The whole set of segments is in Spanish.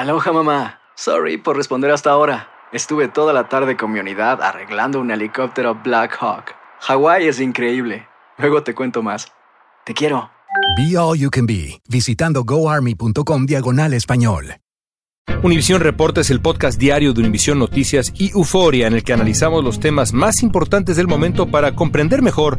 Aloha mamá. Sorry por responder hasta ahora. Estuve toda la tarde con mi unidad arreglando un helicóptero Black Hawk. Hawái es increíble. Luego te cuento más. Te quiero. Be All You Can Be, visitando goarmy.com diagonal español. Univisión Reporta es el podcast diario de Univisión Noticias y Euforia en el que analizamos los temas más importantes del momento para comprender mejor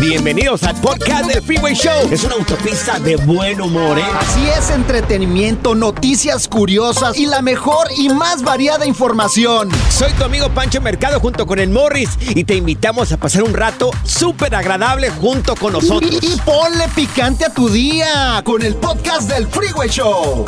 Bienvenidos al podcast del Freeway Show. Es una autopista de buen humor, ¿eh? Así es, entretenimiento, noticias curiosas y la mejor y más variada información. Soy tu amigo Pancho Mercado junto con el Morris y te invitamos a pasar un rato súper agradable junto con nosotros. Y, y ponle picante a tu día con el podcast del Freeway Show.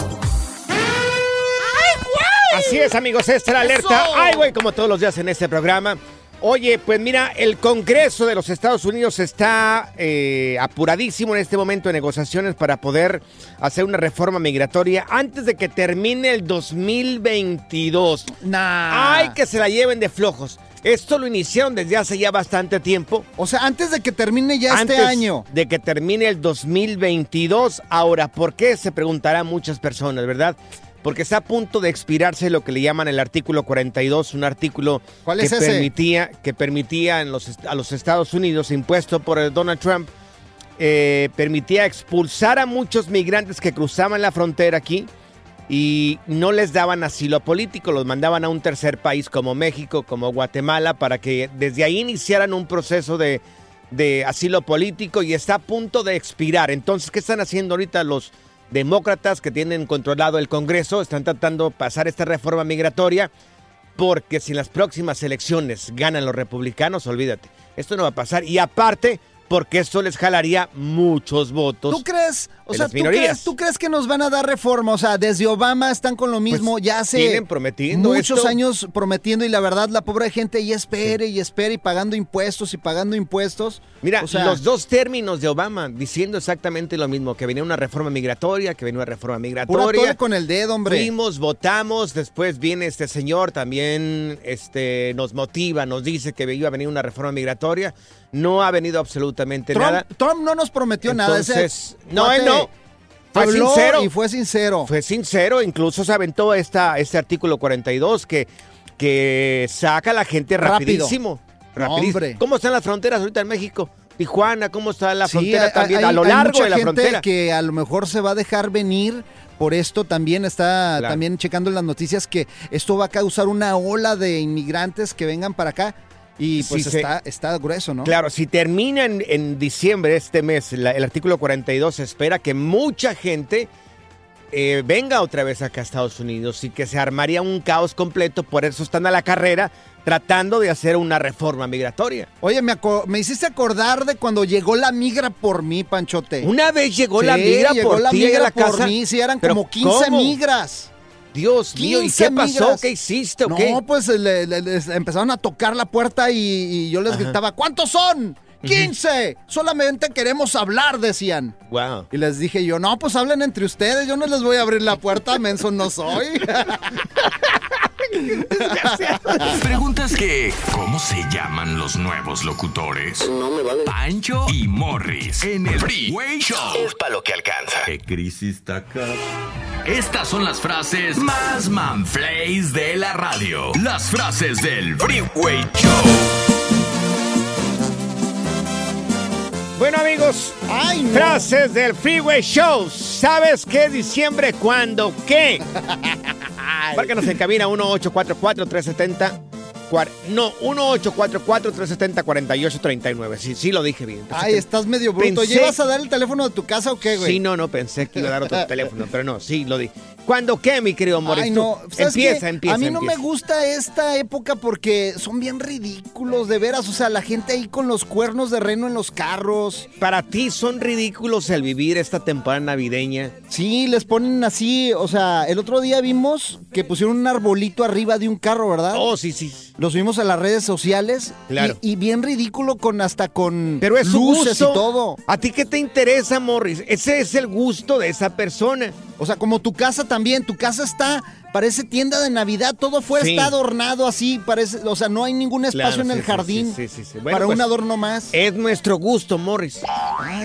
Así es, amigos, esta es la alerta. Ay, güey, como todos los días en este programa. Oye, pues mira, el Congreso de los Estados Unidos está eh, apuradísimo en este momento de negociaciones para poder hacer una reforma migratoria antes de que termine el 2022. Nah. ¡Ay, que se la lleven de flojos! Esto lo iniciaron desde hace ya bastante tiempo. O sea, antes de que termine ya antes este año. De que termine el 2022. Ahora, ¿por qué? Se preguntarán muchas personas, ¿verdad? Porque está a punto de expirarse lo que le llaman el artículo 42, un artículo ¿Cuál que es ese? permitía que permitía en los, est- a los Estados Unidos, impuesto por Donald Trump, eh, permitía expulsar a muchos migrantes que cruzaban la frontera aquí y no les daban asilo político, los mandaban a un tercer país como México, como Guatemala, para que desde ahí iniciaran un proceso de, de asilo político y está a punto de expirar. Entonces, ¿qué están haciendo ahorita los demócratas que tienen controlado el Congreso? Están tratando de pasar esta reforma migratoria porque si en las próximas elecciones ganan los republicanos, olvídate, esto no va a pasar. Y aparte, porque esto les jalaría muchos votos. ¿Tú crees? O sea, las ¿tú minorías. crees, ¿tú crees que nos van a dar reforma? O sea, desde Obama están con lo mismo, Pues, ya hace prometiendo muchos esto. años prometiendo y la verdad la pobre gente ya espere y espere y pagando impuestos y pagando impuestos. Mira, O sea- los dos términos de Obama diciendo exactamente lo mismo, que venía una reforma migratoria, que venía una reforma migratoria. con el dedo, hombre. Fuimos, votamos, después viene este señor, también este, nos motiva, nos dice que iba a venir una reforma migratoria. No ha venido absolutamente nada. Trump, no nos prometió nada. Ese Entonces, no, él no. Fue habló sincero. y fue sincero. Fue sincero, incluso se aventó esta, este artículo 42 que, que saca a la gente Rápido. rapidísimo. Rapidísimo. ¿Cómo están las fronteras ahorita en México? Tijuana, ¿cómo está la Sí, frontera hay- también? hay- a lo hay largo mucha de la gente frontera. que a lo mejor se va a dejar venir. Por esto también está Claro. también checando las noticias que esto va a causar una ola de inmigrantes que vengan para acá. Y pues está, está grueso, ¿no? Claro, si termina en, en diciembre este mes la- el artículo 42, se espera que mucha gente eh, venga otra vez acá a Estados Unidos y que se armaría un caos completo. Por eso están a la carrera tratando de hacer una reforma migratoria. Oye, me, me hiciste acordar de cuando llegó la migra por mí, Panchote. Una vez llegó la migra llegó por la a migra la por casa. mí, sí, eran ¿Pero como 15 cómo? migras. Dios mío, ¿y 15 qué pasó? migras. ¿Qué hiciste o no, qué? pues le- le- les empezaron a tocar la puerta y, y yo les Ajá. gritaba, ¿cuántos son? 15. Solamente queremos hablar, decían. Wow. Y les dije yo, no, pues hablen entre ustedes, yo no les voy a abrir la puerta, menso no soy. Preguntas que, ¿cómo se llaman los nuevos locutores? No me vale. Pancho y Morris en el Freeway Show. Es para lo que alcanza. ¿Qué crisis está acá? Estas son las frases más manflays de la radio. Las frases del Freeway Show. Bueno amigos, Ay, no. frases del Freeway Show. ¿Sabes qué? Diciembre, ¿cuándo? ¿Qué? Márcanos en cabina 1844-370. cuar- No, 1844-370-4839. Sí, sí lo dije bien. Pensé Ay, estás medio bruto. Pensé- ¿Llevas a dar el teléfono de tu casa o qué, güey? Sí, no, no, pensé que iba a dar otro teléfono, pero no, sí, lo di. ¿Cuándo qué, mi querido? Ay, Tú, no. ¿Sabes Empieza, empieza, A mí no me gusta esta época porque son bien ridículos, de veras. O sea, la gente ahí con los cuernos de reno en los carros. Para ti son ridículos el vivir esta temporada navideña. Sí, les ponen así. O sea, el otro día vimos que pusieron un arbolito arriba de un carro, ¿verdad? Oh, sí, sí. Lo subimos a las redes sociales. Claro. Y, y bien ridículo con hasta con Pero es su luces gusto. y todo. ¿A ti qué te interesa, Morris? Ese es el gusto de esa persona. O sea, como tu casa también, tu casa está, parece tienda de Navidad, todo fuera Sí. está adornado así, parece, o sea, no hay ningún espacio Claro, en sí, el jardín sí, sí, sí. Bueno, para pues, un adorno más. Es nuestro gusto, Morris.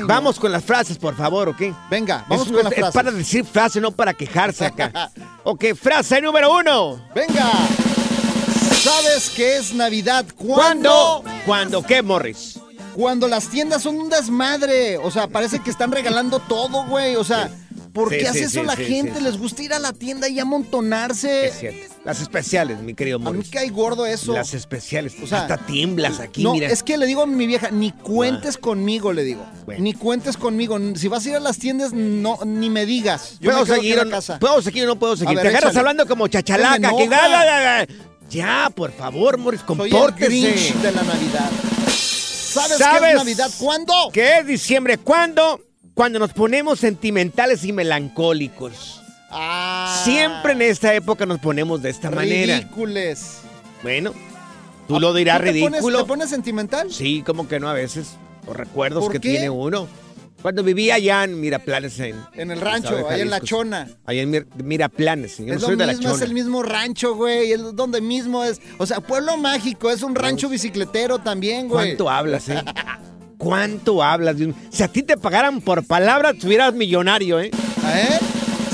Vamos con las frases, por favor, ¿ok? Venga, vamos Es con la nuestra- es frase. para decir frase, no para quejarse acá. ok, frase número uno. Venga. ¿Sabes qué es Navidad? ¿Cuándo? ¿Cuándo? ¿Cuándo qué, Morris? Cuando las tiendas son un desmadre. O sea, parece que están regalando todo, güey. O sea, ¿por Sí, qué sí, hace eso sí, la gente? Les gusta ir a la tienda y amontonarse. Es cierto. Las especiales, mi querido A mí Morris. cae gordo eso. Las especiales. O sea, Hasta tiemblas aquí, no, mira. es que le digo a mi vieja, ni cuentes conmigo, le digo. Bueno. Ni cuentes conmigo. Si vas a ir a las tiendas, no, ni me digas. Yo ¿Puedo me seguir en la casa. ¿Puedo seguir o no puedo seguir? Te agarras échale. hablando como chachalaca. Que- Ya, por favor, Morris, Soy el compórtese. Grinch de la Navidad. ¿Sabes, qué ¿Sabes es Navidad? ¿Cuándo? ¿Qué es diciembre? ¿Cuándo? Cuando nos ponemos sentimentales y melancólicos. Ah, Siempre en esta época nos ponemos de esta manera. Ridícules. Bueno, tú lo dirás ¿Tú te pones- ridículo. ¿Te pones sentimental? Sí, como que no a veces. Por recuerdos ¿Por que qué? tiene uno. Cuando vivía allá en Miraplanes en... En el rancho, ahí en la chona. Ahí en Mir- Miraplanes. Yo no es soy lo de la mismo, es chona. el mismo rancho, güey. Es donde mismo es. O sea, pueblo mágico, es un rancho bicicletero también, güey. ¿Cuánto hablas, eh? ¿Cuánto hablas? Si a ti te pagaran por palabra, estuvieras millonario, ¿eh? ¿Eh?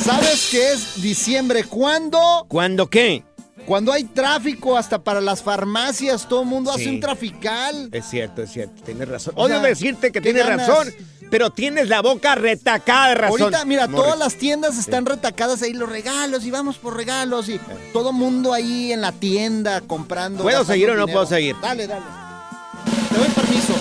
¿Sabes qué es diciembre? ¿Cuándo? ¿Cuándo qué? Cuando hay tráfico hasta para las farmacias, todo el mundo hace un trafical. Es cierto, es cierto. Tienes razón. O Odio sea, decirte que ¿qué tienes ganas? razón, pero tienes la boca retacada de razón. Ahorita, mira, Morris. todas las tiendas están retacadas ahí, los regalos, y vamos por regalos, y todo mundo ahí en la tienda comprando. ¿Puedo seguir o no dinero. puedo seguir? Dale, dale. Te doy permiso.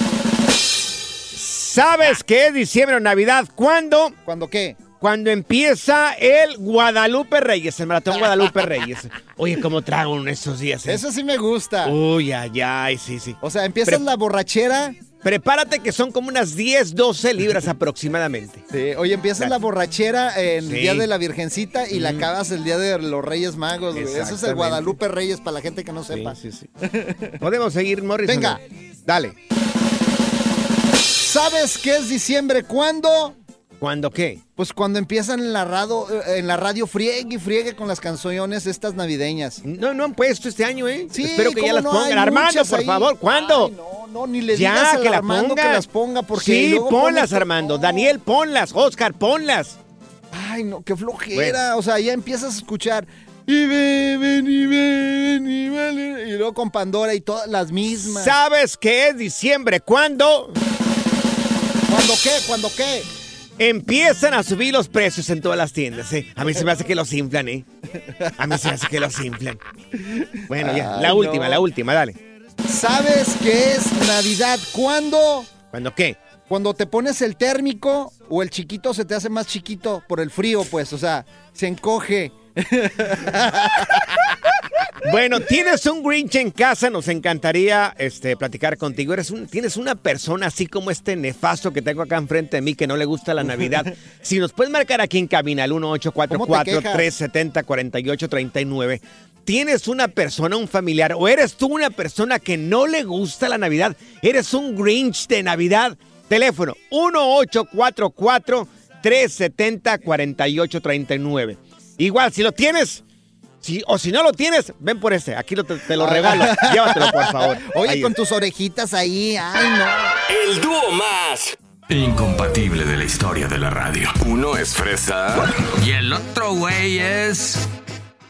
¿Sabes qué es diciembre o Navidad? ¿Cuándo? ¿Cuándo qué? Cuando empieza el Guadalupe Reyes, el maratón Guadalupe Reyes. Oye, ¿cómo trago en esos días? eh? Eso sí me gusta. Uy, ay, ay, sí, sí. O sea, empiezas Pre- la borrachera. Prepárate que son como unas 10, 12 libras aproximadamente. Sí, oye, empiezas la borrachera en el Sí. Día de la Virgencita y la acabas el Día de los Reyes Magos, güey. Eso es el. Guadalupe Reyes para la gente que no sepa. sí, sí. ¿Podemos seguir, Morris? Venga. Dale. ¿Sabes qué es diciembre? ¿Cuándo? ¿Cuándo qué? Pues cuando empiezan en la radio, en la radio friegue y friegue con las canciones estas navideñas. No, no han puesto este año, ¿eh? Sí, Espero que ya ¿cómo las no? pongan. Armando, por ahí. favor, ¿cuándo? Ay, no, no, ni le ya, digas al que la Armando ponga. que las ponga porque Sí, luego ponlas, pone- Armando. Daniel, ponlas. Oscar, ponlas. Ay, no, qué flojera. O sea, ya empiezas a escuchar. Y beben, y beben, y beben. Y luego con Pandora y todas las mismas. ¿Sabes qué es diciembre? ¿Cuándo? ¿Cuándo qué? ¿Cuándo qué? Empiezan a subir los precios en todas las tiendas, ¿eh? A mí se me hace que los inflan, ¿eh? A mí se me hace que los inflan. Bueno, ya, Ay, la no. última, la última, dale. ¿Sabes qué es Navidad? ¿Cuándo? ¿Cuándo qué? Cuando te pones el térmico o el chiquito se te hace más chiquito por el frío, pues, o sea, se encoge. Bueno, tienes un Grinch en casa, nos encantaría este, platicar contigo. Eres un, tienes una persona así como este nefasto que tengo acá enfrente de mí que no le gusta la Navidad. si nos puedes marcar aquí en cabina al 1844-370-4839. Tienes una persona, un familiar, o eres tú una persona que no le gusta la Navidad. Eres un Grinch de Navidad. Teléfono 1844-370-4839. Igual, si lo tienes, Si, o si no lo tienes, ven por este. Aquí lo, te, te lo regalo. Llévatelo, por favor. Oye, Ahí con es. tus orejitas ahí. Ay, no. El dúo más incompatible de la historia de la radio. Uno es fresa y el otro güey es...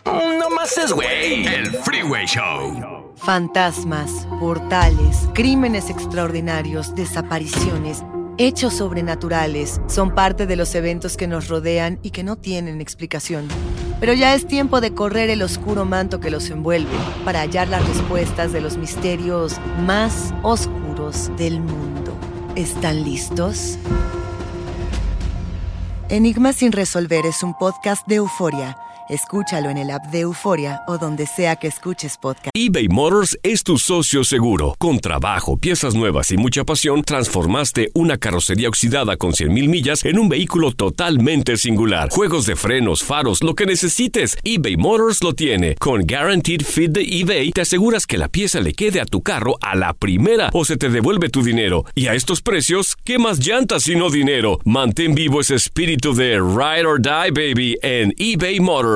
No más es güey. El Freeway Show. Fantasmas, portales, crímenes extraordinarios, desapariciones, hechos sobrenaturales son parte de los eventos que nos rodean y que no tienen explicación. Pero ya es tiempo de correr el oscuro manto que los envuelve para hallar las respuestas de los misterios más oscuros del mundo. ¿Están listos? Enigma sin resolver es un podcast de euforia. Escúchalo en el app de Euforia o donde sea que escuches podcast. eBay Motors es tu socio seguro. Con trabajo, piezas nuevas y mucha pasión, transformaste una carrocería oxidada con 100.000 millas en un vehículo totalmente singular. Juegos de frenos, faros, lo que necesites, eBay Motors lo tiene. Con Guaranteed Fit de eBay, te aseguras que la pieza le quede a tu carro a la primera o se te devuelve tu dinero. Y a estos precios, ¿qué más llantas y no dinero? Mantén vivo ese espíritu de Ride or Die, baby, en eBay Motors.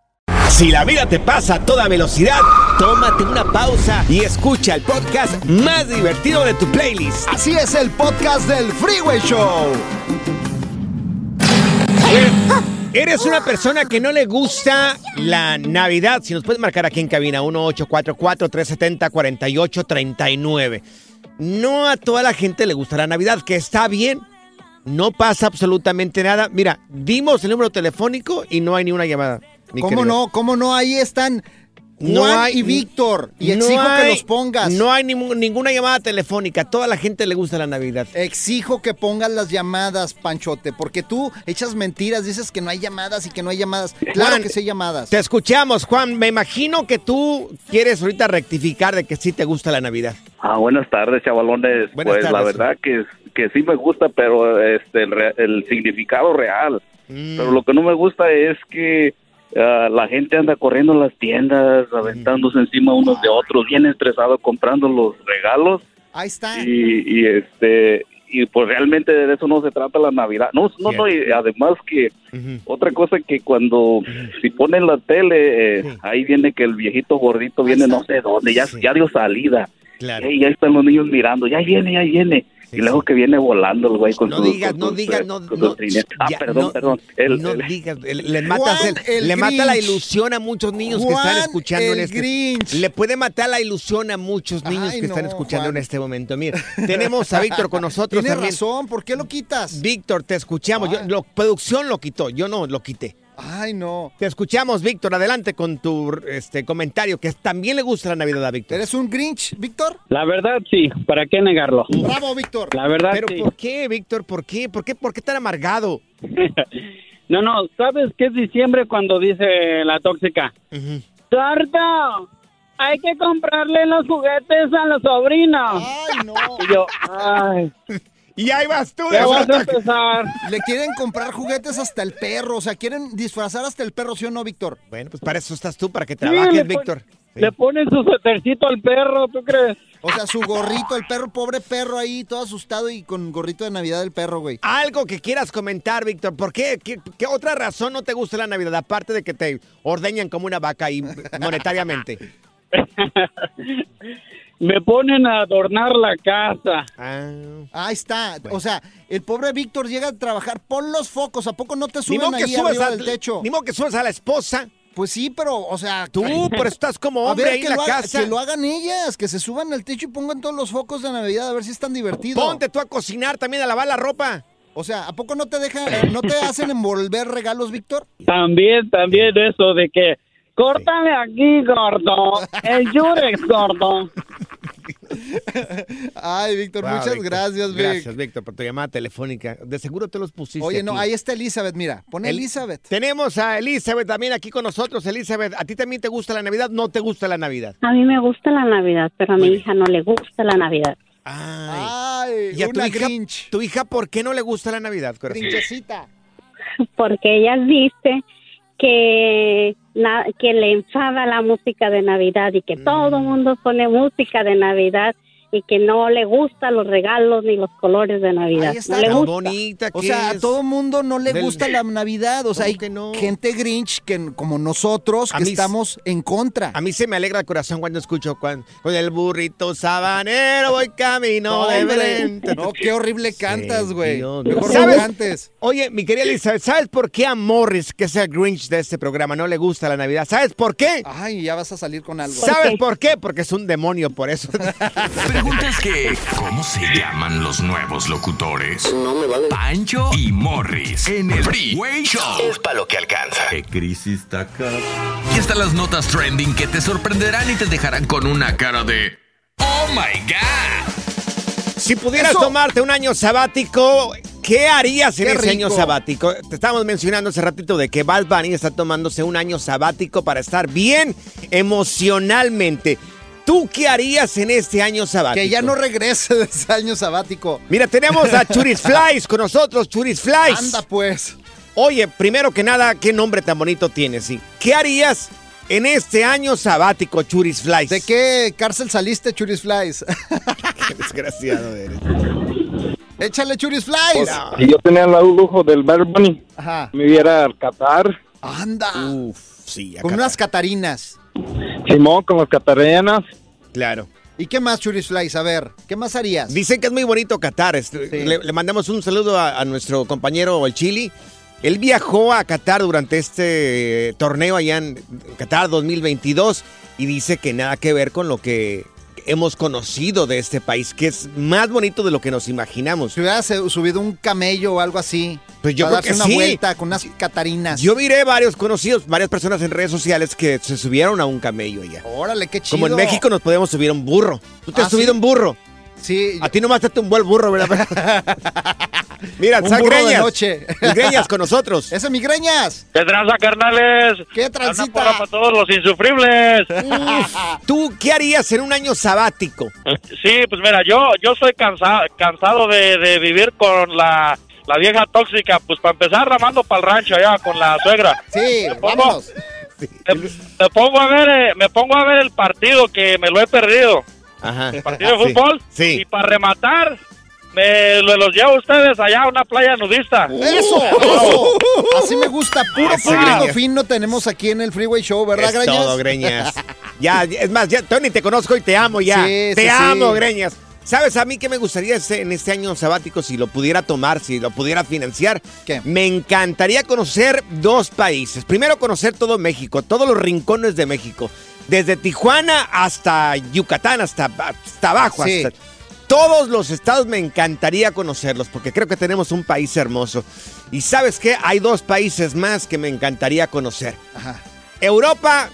Si la vida te pasa a toda velocidad, tómate una pausa y escucha el podcast más divertido de tu playlist. Así es el podcast del Freeway Show. Eres una persona que no le gusta la Navidad. Si nos puedes marcar aquí en cabina 1844-370-4839. No a toda la gente le gusta la Navidad, que está bien. No pasa absolutamente nada. Mira, dimos el número telefónico y no hay ni una llamada. Mi ¿Cómo querido. no? ¿Cómo no? Ahí están Juan No hay- y Víctor. Y no exijo que los pongas. No hay ningún- ninguna llamada telefónica. Toda la gente le gusta la Navidad. Exijo que pongas las llamadas, Panchote, porque tú echas mentiras, dices que no hay llamadas y que no hay llamadas. Claro Juan, que sí hay llamadas. Te escuchamos, Juan. Me imagino que tú quieres ahorita rectificar de que sí te gusta la Navidad. Ah, buenas tardes, chavalones. Buenas pues la tardes. verdad que, que sí me gusta, pero este el significado real. Mm. Pero lo que no me gusta es que ah, la gente anda corriendo a las tiendas, aventándose encima unos de otros, bien estresado comprando los regalos Ahí está. y, y este y pues realmente de eso no se trata la Navidad. No, no, no, y además que otra cosa que cuando si ponen la tele, eh, ahí viene que el viejito gordito viene no sé dónde, ya, ya dio salida. Claro. Y ya están los niños mirando, ya viene, ya viene. Y luego que viene volando el güey con No sus- digas, con no digas, no, con no. Ah, ya, perdón, no, perdón. El- no el- digas, le, le matas, Juan, el- el le mata la ilusión a muchos niños que están escuchando en este Grinch. Le puede matar la ilusión a muchos niños Ay, que están escuchando Juan. en este momento. Mira, tenemos a Víctor con nosotros Tienes también. razón, ¿por qué lo quitas? Víctor, te escuchamos. Yo, lo- producción lo quitó, yo no lo quité. Ay, no. Te escuchamos, Víctor. Adelante con tu este comentario, que también le gusta la Navidad a Víctor. ¿Eres un Grinch, Víctor? La verdad, sí. ¿Para qué negarlo? Bravo, Víctor. La verdad, Pero sí. ¿por qué, Víctor? ¿Por qué? ¿Por qué? ¿Por qué tan amargado? No, no, ¿sabes qué es diciembre cuando dice la tóxica? ¡Sordo! Hay que comprarle los juguetes a los sobrinos. Ay, no. Y yo, ay, Y ahí vas tú. ya vas a empezar. Le quieren comprar juguetes hasta el perro, o sea, quieren disfrazar hasta el perro, ¿sí o no, Víctor? Bueno, pues para eso estás tú, para que trabajes, Víctor. Sí. Le ponen su suétercito al perro, ¿tú crees? O sea, su gorrito, el perro, pobre perro ahí, todo asustado y con gorrito de Navidad del perro, güey. Algo que quieras comentar, Víctor. ¿Por qué? qué? qué otra razón no te gusta la Navidad? Aparte de que te ordeñan como una vaca ahí monetariamente. Me ponen a adornar la casa. Ah. Ahí está. O sea, el pobre Víctor llega a trabajar. Pon los focos. ¿A poco no te Ni suben que ahí subas arriba al techo? Ni modo que subas a la esposa. Pues sí, pero, o sea... Tú, pero estás como A hombre ver, ahí que en la haga- casa. que lo hagan ellas, que se suban al techo y pongan todos los focos de Navidad a ver si es tan divertido. Ponte tú a cocinar también, a lavar la ropa. O sea, ¿a poco no te dejan, no te hacen envolver regalos, Víctor? También, también eso de que córtale aquí, gordo. El Yurex, gordo. Ay, Víctor, Wow, muchas Víctor. gracias, Vic. Gracias, Víctor, por tu llamada telefónica. De seguro te los pusiste. Oye, no, aquí. ahí está Elizabeth, mira. Pon El- Elizabeth. Tenemos a Elizabeth también aquí con nosotros. Elizabeth, ¿a ti también te gusta la Navidad? ¿No te gusta la Navidad? A mí me gusta la Navidad, pero a mi hija no le gusta la Navidad. Ay, ¿Y a tu una hija, Grinch. tu hija por qué no le gusta la Navidad, corazón? Grinchecita. Porque ella dice que, na- que le enfada la música de Navidad y que todo el mundo pone música de Navidad y que no le gustan los regalos ni los colores de Navidad. Ahí está, no le tan gusta. bonita O sea, a todo mundo no le Del- gusta la Navidad. O sea, hay gente Grinch que, como nosotros A que mí- estamos en contra. A mí se me alegra el corazón cuando escucho cuan- con el burrito sabanero voy camino de Hombre, Belén. no, qué horrible cantas, güey. Dios. Mejor no ¿Sabes? cantes. Oye, mi querida Elizabeth, ¿sabes por qué a Morris, que es el Grinch de este programa, no le gusta la Navidad? ¿Sabes por qué? Ay, ya vas a salir con algo. ¿Sabes por qué? Porque es un demonio, por eso. La pregunta es que, ¿cómo se llaman los nuevos locutores? No me vale. Pancho y Morris en el Freeway Show. Es para lo que alcanza. ¿Qué crisis está acá? Y están las notas trending que te sorprenderán y te dejarán con una cara de ¡Oh my God! Si pudieras Eso. tomarte un año sabático, ¿qué harías en Qué ese año sabático? Te estábamos mencionando hace ratito de que Bad Bunny está tomándose un año sabático para estar bien emocionalmente. ¿Tú qué harías en este año sabático? Que ya no regrese de ese año sabático. Mira, tenemos a Churis Flies con nosotros, Churis Flies. Anda, pues. Oye, primero que nada, qué nombre tan bonito tienes, sí. ¿Qué harías en este año sabático, Churis Flies? ¿De qué cárcel saliste, Churis Flies? Qué desgraciado eres. Échale, Churis Flies. Si yo tenía el lujo del Bad Bunny, Ajá. me hubiera al Qatar, Anda. Uf, sí, acá Con unas catarinas. Simón con las catarianas. Claro. ¿Y qué más, Churis Flies? A ver, ¿qué más harías? Dicen que es muy bonito Qatar. Este, Le, le mandamos un saludo a, a nuestro compañero el Chili. Él viajó a Qatar durante este eh, torneo allá en Qatar 2022 y dice que nada que ver con lo que hemos conocido de este país, que es más bonito de lo que nos imaginamos. Si hubieras subido un camello o algo así. Pues yo para creo que darse una sí. vuelta con unas catarinas. Yo miré varios conocidos, varias personas en redes sociales que se subieron a un camello allá. Órale, qué chido. Como en México nos podemos subir a un burro. ¿Tú te ¿Ah, has subido sí? un burro? Sí. A ti nomás te tumbó el burro, ¿verdad? Mira, Un de Greñas. noche. Greñas con nosotros. ¡Ese migreñas! ¿Qué tranza, carnales? ¡Qué Una transita! para todos los insufribles. ¿Tú qué harías en un año sabático? Sí, pues mira, yo yo estoy cansado cansado de, de vivir con la, la vieja tóxica. Pues para empezar, ramando para el rancho allá con la suegra. Sí, Me pongo- vámonos. Me, me pongo a ver eh, me pongo a ver el partido que me lo he perdido. Ajá. El partido de fútbol. Sí. Y para rematar, me lo- los llevo a ustedes allá a una playa nudista. ¡Eso! ¡Eso! Así me gusta. Puro Eso, público Greñas. fino tenemos aquí en el Freeway Show, ¿verdad, es Greñas? todo, Greñas. Ya, es más, ya, Tony, te conozco y te amo ya. Sí, te sí, amo, sí. Greñas. ¿Sabes a mí qué me gustaría este- en este año sabático si lo pudiera tomar, si lo pudiera financiar? ¿Qué? Me encantaría conocer dos países. Primero conocer todo México, todos los rincones de México. Desde Tijuana hasta Yucatán, hasta, hasta abajo. Sí. Hasta, todos los estados me encantaría conocerlos porque creo que tenemos un país hermoso. Y sabes qué, hay dos países más que me encantaría conocer. Ajá. Europa,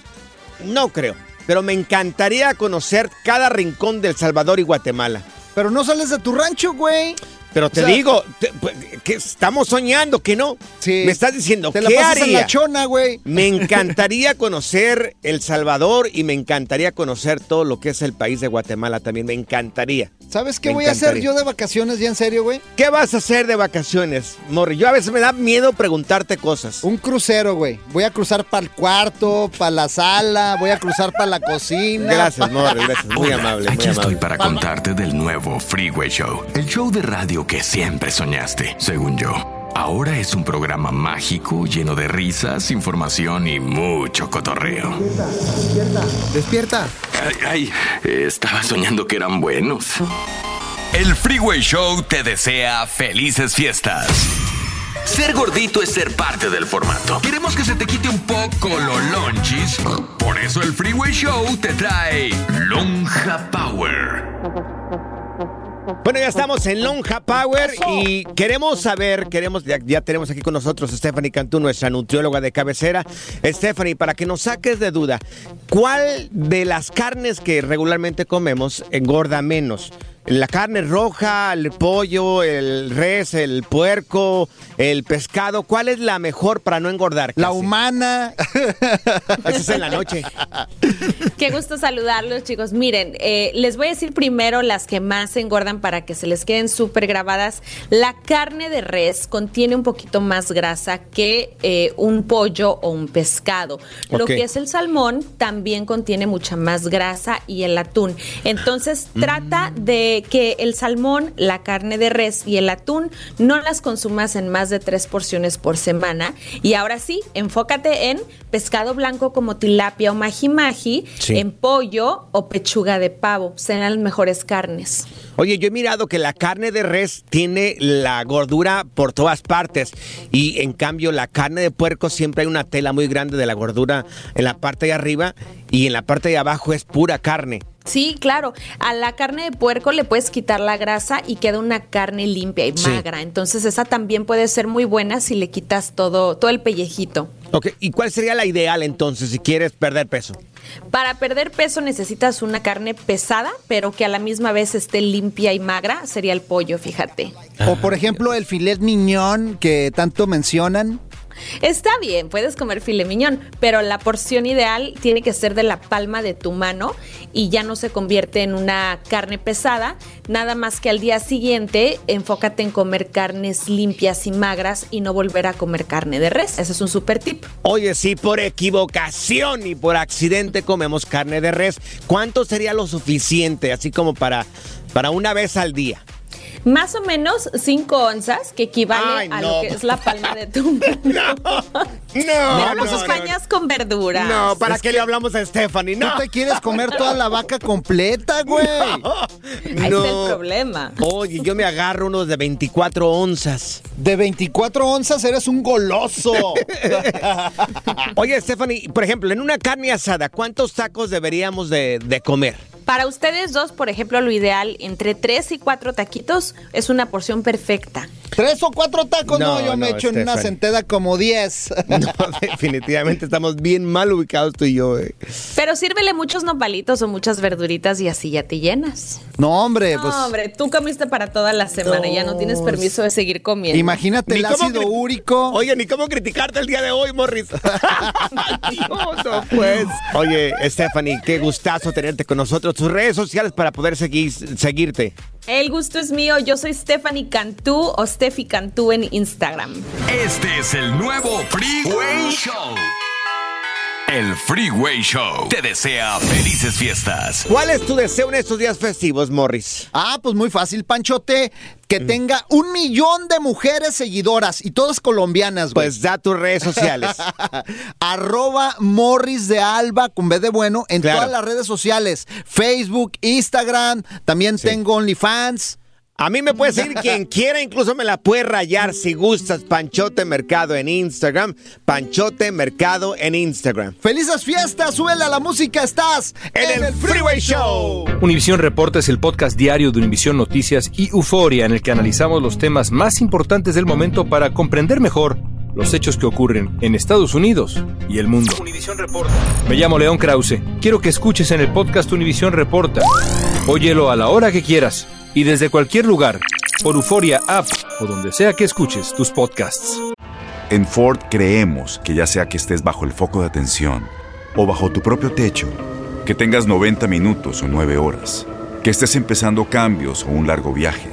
no creo, pero me encantaría conocer cada rincón del Salvador y Guatemala. Pero no sales de tu rancho, güey. Pero te O sea- digo, te- pues, que estamos soñando, que no. Sí. Me estás diciendo, Te la ¿qué pasas en la chona, güey. Me encantaría conocer El Salvador y me encantaría conocer todo lo que es el país de Guatemala también. Me encantaría. ¿Sabes qué Me voy a hacer yo de vacaciones ya en serio, güey? ¿Qué vas a hacer de vacaciones, Morri? Yo a veces me da miedo preguntarte cosas. Un crucero, güey. Voy a cruzar para el cuarto, para la sala, voy a cruzar para la cocina. Gracias, Morri, gracias. Muy Hola, amable, aquí muy estoy amable. para contarte del nuevo Freeway Show, el show de radio que siempre soñaste, según yo. Ahora es un programa mágico lleno de risas, información y mucho cotorreo. Despierta. Ay, ay, estaba soñando que eran buenos. El Freeway Show te desea felices fiestas. Ser gordito es ser parte del formato. Queremos que se te quite un poco lo lonchis. Por eso el Freeway Show te trae Lonja Power. Bueno, ya estamos en Lonja Power y queremos saber, queremos, ya, ya tenemos aquí con nosotros a Stephanie Cantú, nuestra nutrióloga de cabecera. Stephanie, para que nos saques de duda, ¿cuál de las carnes que regularmente comemos engorda menos? La carne roja, el pollo, el res, el puerco, el pescado, ¿cuál es la mejor para no engordar? La humana. Eso es en la noche. Qué gusto saludarlos, chicos. Miren, eh, les voy a decir primero las que más engordan para que se les queden súper grabadas. La carne de res contiene un poquito más grasa que eh, un pollo o un pescado. Lo que es el salmón también contiene mucha más grasa y el atún. Entonces, trata de que el salmón, la carne de res y el atún no las consumas en más de tres porciones por semana. Y ahora sí, enfócate en pescado blanco como tilapia o maji maji, Sí. en pollo o pechuga de pavo. Serán las mejores carnes. Oye, yo he mirado que la carne de res tiene la gordura por todas partes y en cambio la carne de puerco siempre hay una tela muy grande de la gordura en la parte de arriba y en la parte de abajo es pura carne. Sí, claro. A la carne de puerco le puedes quitar la grasa y queda una carne limpia y Sí. magra. Entonces esa también puede ser muy buena si le quitas todo, todo el pellejito. Ok, ¿y cuál sería la ideal entonces si quieres perder peso? Para perder peso necesitas una carne pesada, pero que a la misma vez esté limpia y magra. Sería el pollo, fíjate. O por ejemplo el filet miñón que tanto mencionan. Está bien, puedes comer filet miñón, pero la porción ideal tiene que ser de la palma de tu mano y ya no se convierte en una carne pesada. Nada más que al día siguiente enfócate en comer carnes limpias y magras y no volver a comer carne de res. Ese es un super tip. Oye, si por equivocación y por accidente comemos carne de res, ¿cuánto sería lo suficiente así como para, para una vez al día? Más o menos 5 onzas, que equivale Ay, a no. lo que es la palma de tu mano. Pero los no, españas con verduras. No, ¿para Es qué le hablamos a Stephanie? No. Tú te quieres comer toda la vaca completa, güey. Ahí está el problema. Oye, yo me agarro unos de 24 onzas. De 24 onzas eres un goloso. Oye, Stephanie, por ejemplo, en una carne asada, ¿cuántos tacos deberíamos de, de comer? Para ustedes dos, por ejemplo, lo ideal entre 3 y 4 taquitos es una porción perfecta. ¿Tres o cuatro tacos? No, No, yo me no, echo en una centeda como 10. No, definitivamente estamos bien mal ubicados tú y yo. eh. Pero sírvele muchos nopalitos o muchas verduritas y así ya te llenas. No, hombre, No, pues. hombre, tú comiste para toda la semana y ya no tienes permiso de seguir comiendo. Imagínate Ni el ácido úrico. Oye, ni cómo criticarte el día de hoy, Morris. Dios, no, pues. Oye, Stephanie, qué gustazo tenerte con nosotros. Tus redes sociales para poder seguir, seguirte. El gusto es mío. Yo soy Stephanie Cantú o Steffi Cantú en Instagram. Este es el nuevo Freeway Show. El Freeway Show te desea felices fiestas. ¿Cuál es tu deseo en estos días festivos, Morris? Ah, pues muy fácil, Panchote. Que tenga un millón de mujeres seguidoras y todas colombianas, güey. Pues da tus redes sociales. Arroba Morris de Alba con B de bueno en Claro. todas las redes sociales. Facebook, Instagram, también tengo OnlyFans. A mí me puede seguir quien quiera, incluso me la puede rayar si gustas. Panchote Mercado en Instagram. Panchote Mercado en Instagram. ¡Felices fiestas! ¡Súbele a la música! ¡Estás En el Freeway Show! Univisión Reporta es el podcast diario de Univisión Noticias y Euforia en el que analizamos los temas más importantes del momento para comprender mejor los hechos que ocurren en Estados Unidos y el mundo. Me llamo León Krause. Quiero que escuches en el podcast Univisión Reporta. Óyelo a la hora que quieras y desde cualquier lugar por Euforia App o donde sea que escuches tus podcasts. En Ford creemos que ya sea que estés bajo el foco de atención o bajo tu propio techo, que tengas 90 minutos o 9 horas, que estés empezando cambios o un largo viaje,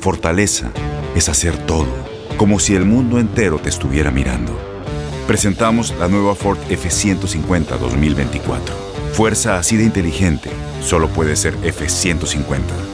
fortaleza es hacer todo, como si el mundo entero te estuviera mirando. Presentamos la nueva Ford F150 2024. Fuerza así de inteligente solo puede ser F150.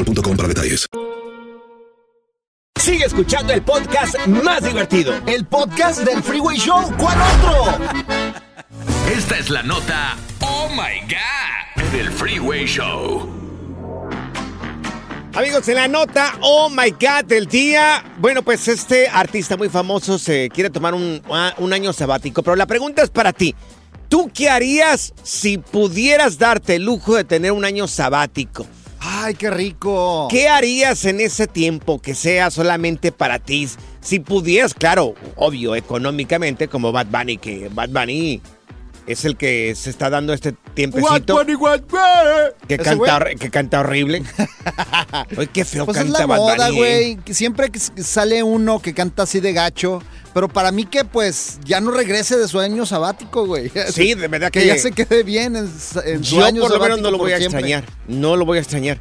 boostmobile.com para detalles. Sigue escuchando el podcast más divertido. El podcast del Freeway Show. ¿Cuál otro? Esta es la nota Oh My God del Freeway Show. Amigos, en la nota Oh My God del día, bueno, pues este artista muy famoso se quiere tomar un, un año sabático, pero la pregunta es para ti. ¿Tú qué harías si pudieras darte el lujo de tener un año sabático? ¡Ay, qué rico! ¿Qué harías en ese tiempo que sea solamente para ti? Si pudieras, claro, obvio, económicamente, como Bad Bunny, que Bad Bunny es el que se está dando este tiempecito. What Bunny, what Bunny. Que ¿Ese canta, que canta horrible. Ay, qué feo Pues es canta la Bad moda, Bunny. güey. que Siempre que sale uno que canta así de gacho. Pero para mí que pues ya no regrese de su año sabático, güey. Sí, de verdad que... que- ya se quede bien en, en su Yo año por lo menos no lo voy a siempre. extrañar. No lo voy a extrañar.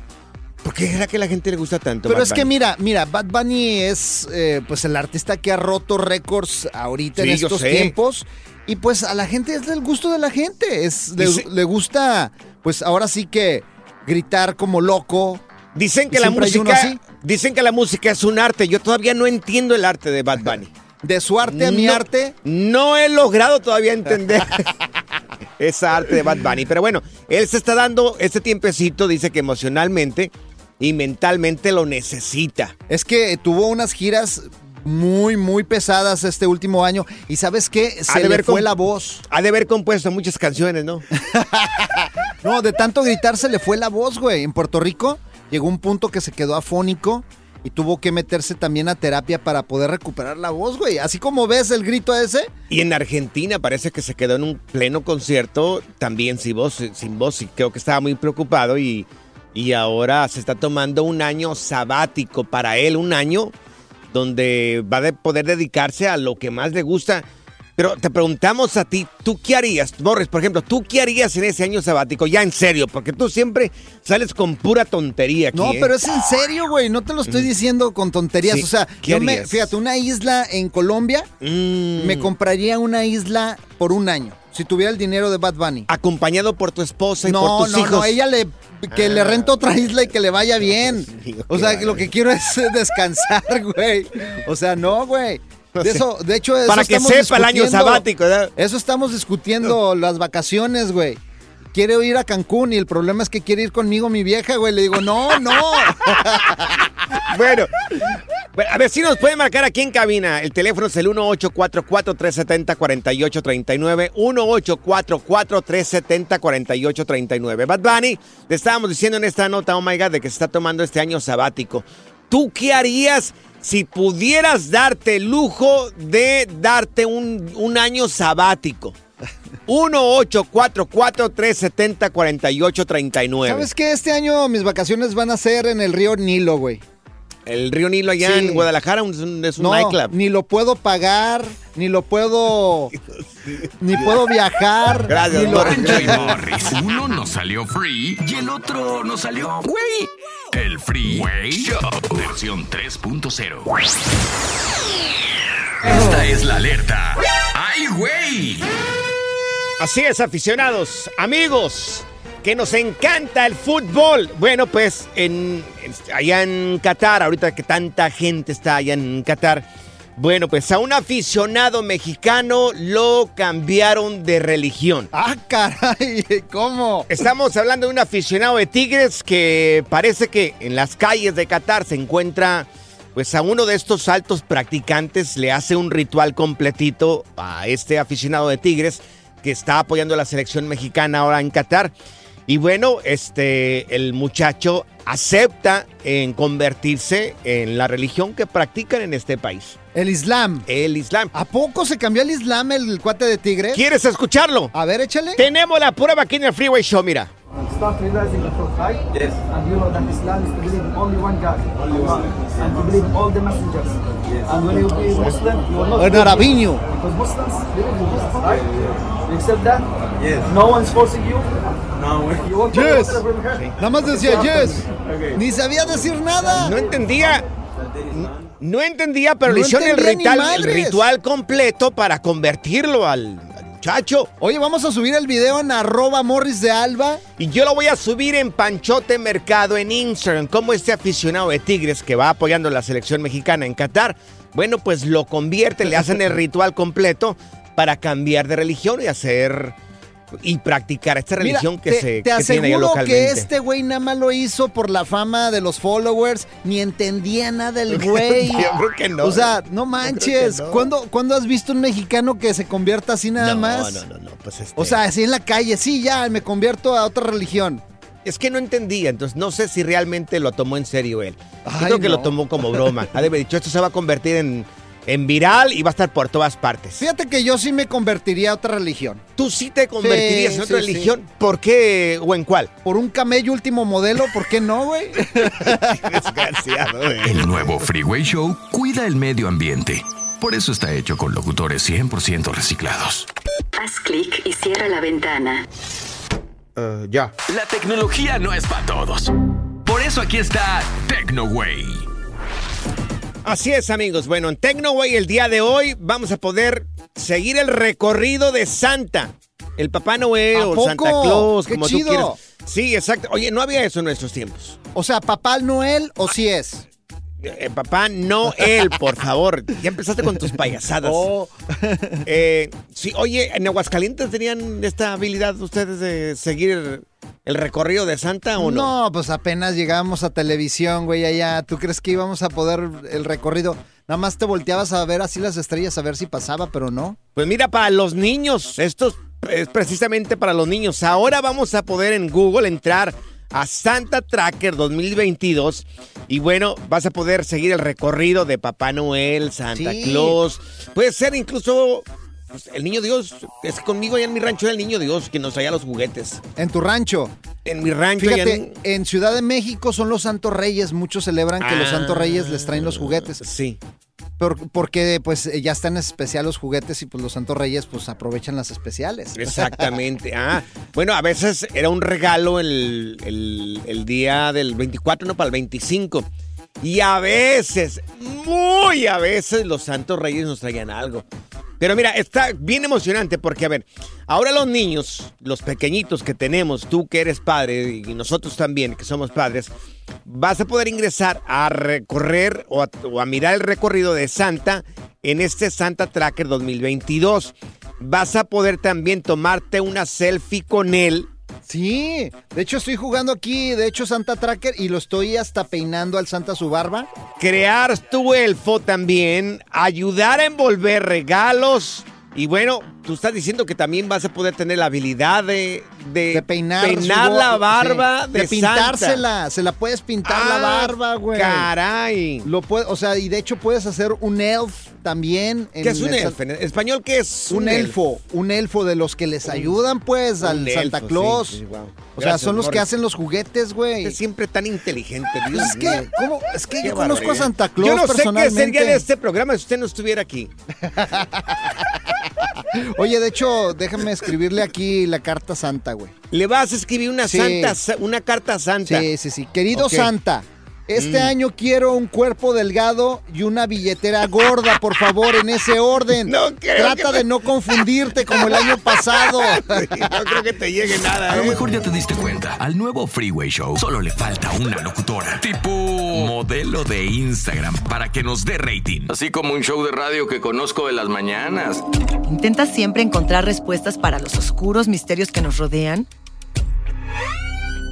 ¿Por qué será que la gente le gusta tanto? Pero Bad es que mira, mira, Bad Bunny es eh, pues el artista que ha roto récords ahorita en Sí, estos tiempos. Y pues a la gente es del gusto de la gente. Es, le, Dice- le gusta, pues ahora sí que gritar como loco. Dicen que la música, dicen que la música es un arte. Yo todavía no entiendo el arte de Bad Bunny. De su arte a mi arte. No he logrado todavía entender esa arte de Bad Bunny. Pero bueno, él se está dando este tiempecito, dice que emocionalmente y mentalmente lo necesita. Es que tuvo unas giras muy, muy pesadas este último año. Y ¿sabes qué? Ha Se de le fue la voz. Ha de haber compuesto muchas canciones, ¿no? No, de tanto gritar se le fue la voz, güey. En Puerto Rico llegó un punto que se quedó afónico y tuvo que meterse también a terapia para poder recuperar la voz, güey. Así como ves el grito ese. Y en Argentina parece que se quedó en un pleno concierto también sin voz, sin voz y creo que estaba muy preocupado y, y ahora se está tomando un año sabático para él, un año donde va a poder dedicarse a lo que más le gusta. Pero te preguntamos a ti, ¿tú qué harías? Morris, por ejemplo, ¿tú qué harías en ese año sabático? Ya en serio, porque tú siempre sales con pura tontería aquí. No, ¿eh? pero es en serio, güey. No te lo estoy diciendo con tonterías. Sí, O sea, ¿qué yo me, fíjate, una isla en Colombia, Mm. me compraría una isla por un año. Si tuviera el dinero de Bad Bunny. Acompañado por tu esposa y no, por tus no, hijos. no, ella le que le Ah. renta otra isla y que le vaya bien. o sea, lo que quiero es descansar, güey. O sea, no, güey. De eso, de hecho, eso Para que sepa el año sabático, ¿verdad? Eso estamos discutiendo las vacaciones, güey. Quiere ir a Cancún y el problema es que quiere ir conmigo mi vieja, güey. Le digo, no, no. Bueno, bueno, a ver si nos pueden marcar aquí en cabina. El teléfono es el 1844-370-4839. 1844-370-4839. Bad Bunny, le estábamos diciendo en esta nota, oh my God, de que se está tomando este año sabático. ¿Tú qué harías si pudieras darte el lujo de darte un, un año sabático? 1-844-370-4839. ¿Sabes qué? Este año mis vacaciones van a ser en el río Nilo, güey. El río Nilo allá Sí. en Guadalajara un- es un, es un No, nightclub. ni lo puedo pagar, ni lo puedo, ni puedo viajar. Gracias, ni lo- Morris. Uno nos salió free y el otro nos salió güey. El Freeway Show versión 3.0. Esta es la alerta. ¡Ay, güey! Así es, aficionados, amigos, que nos encanta el fútbol. Bueno, pues en, allá en Qatar, ahorita que tanta gente está allá en Qatar, bueno, pues a un aficionado mexicano lo cambiaron de religión. Ah, caray, ¿cómo? Estamos hablando de un aficionado de Tigres que parece que en las calles de Qatar se encuentra, pues a uno de estos altos practicantes le hace un ritual completito a este aficionado de Tigres que está apoyando a la selección mexicana ahora en Qatar. Y bueno, este, el muchacho acepta en convertirse en la religión que practican en este país. El Islam. El Islam. ¿A poco se cambió al Islam el cuate de Tigre? ¿Quieres escucharlo? A ver, échale. Tenemos la prueba aquí en el Freeway Show, mira. Start realizing the truth, right? Yes. And you know that Islam is to believe in only one God. Only one. And to believe all the messengers. Yes. And when you be Muslim, you will not... Arabiño. Because Muslims believe in Jesus, right? You accept that? Yes. No one's forcing you? No. To Yes. Nada más decía yes. Ni sabía decir nada. No entendía. No entendía, pero le No hicieron el ritual, el ritual completo para convertirlo al, al muchacho. Oye, vamos a subir el video en arroba morris de alba. Y yo lo voy a subir en Panchote Mercado en Instagram. Como este aficionado de Tigres que va apoyando la selección mexicana en Qatar, bueno, pues lo convierte, le hacen el ritual completo para cambiar de religión y hacer y practicar esta Mira, religión que te, se te que tiene localmente. que este güey nada más lo hizo por la fama de los followers, ni entendía nada el güey. Yo creo que no. O sea, no manches. no. ¿Cuándo, cuándo has visto un mexicano que se convierta así nada No, más? no, no, no, pues este- O sea, así en la calle, sí, ya, me convierto a otra religión. Es que no entendía, entonces no sé si realmente lo tomó en serio él. Yo Ay, creo que no. lo tomó como broma. Ha de haber dicho, esto se va a convertir en, en viral y va a estar por todas partes. Fíjate que yo sí me convertiría a otra religión. ¿Tú sí te convertirías Sí, en otra sí, religión? ¿Por qué o en cuál? Por un camello último modelo, ¿por qué no, güey? Desgraciado, El nuevo Freeway Show cuida el medio ambiente. Por eso está hecho con locutores 100% reciclados. Haz clic y cierra la ventana. ya. La tecnología no es para todos. Por eso aquí está TecnoWay. Así es, amigos. Bueno, en Tecnoway el día de hoy vamos a poder seguir el recorrido de Santa. El Papá Noel ¿A o poco? Santa Claus, ¡Qué como chido! tú quieras. Sí, exacto. Oye, no había eso en nuestros tiempos. O sea, Papá Noel o sí es. Eh, papá Noel, por favor. Ya empezaste con tus payasadas. Oh. Eh, sí, oye, ¿en Aguascalientes tenían esta habilidad ustedes de seguir el, el recorrido de Santa o no? No, pues apenas llegamos a televisión, güey, allá. ¿Tú crees que íbamos a poder el recorrido? Nada más te volteabas a ver así las estrellas, a ver si pasaba, pero no. Pues mira, para los niños, esto es precisamente para los niños. Ahora vamos a poder en Google entrar a Santa Tracker 2022 y bueno, vas a poder seguir el recorrido de Papá Noel, Santa Sí. Claus. Puede ser incluso pues, el niño Dios. Es conmigo allá en mi rancho era el niño Dios que nos traía los juguetes. En tu rancho. En mi rancho Fíjate, en- en Ciudad de México son los Santos Reyes. Muchos celebran que los. Santos Reyes les traen los juguetes. Sí. Por- porque pues eh, ya están especial los juguetes y pues los Santos Reyes pues aprovechan las especiales. Exactamente. Ah, bueno, a veces era un regalo el, el- el día del 24, no para el 25. Y a veces, muy a veces, los Santos Reyes nos traían algo. Pero mira, está bien emocionante porque, a ver, ahora los niños, los pequeñitos que tenemos, tú que eres padre y nosotros también que somos padres, vas a poder ingresar a recorrer o a, o a mirar el recorrido de Santa en este Santa Tracker 2022. Vas a poder también tomarte una selfie con él. Sí, de hecho estoy jugando aquí, de hecho Santa Tracker y lo estoy hasta peinando al Santa su barba. crear tu elfo también, ayudar a envolver regalos. Y bueno, tú estás diciendo que también vas a poder tener la habilidad de, de, Peinar, su peinar la barba sí, de, de pintársela, Santa. se la puedes pintar la Ah, barba, güey. Caray. Lo puede, o sea, y de hecho puedes hacer un elf también. en ¿Qué es un el elfo? En español, ¿qué es Un, un elfo, un elfo de los que les ayudan, pues, al Santa Claus. sí, sí, wow. O sea, Gracias, son los que hacen los juguetes, güey. Usted siempre tan inteligente, Dios Pues es que. ¿cómo? Es que Qué yo conozco a. Santa Claus Yo no sé qué sería de este programa si usted no estuviera aquí. Oye, de hecho, déjame escribirle aquí la carta santa, güey. Le vas a escribir una Sí. santa, sa- una carta santa. Sí, sí, sí. Querido. Santa, este Mm. año quiero un cuerpo delgado y una billetera gorda, por favor, en ese orden. No creo Trata que- de no confundirte como el año pasado. no creo que te llegue nada. A lo ¿eh? mejor ya te diste cuenta. Al nuevo Freeway Show solo le falta una locutora. Tipo modelo de Instagram para que nos dé rating. Así como un show de radio que conozco de las mañanas. ¿Intentas siempre encontrar respuestas para los oscuros misterios que nos rodean?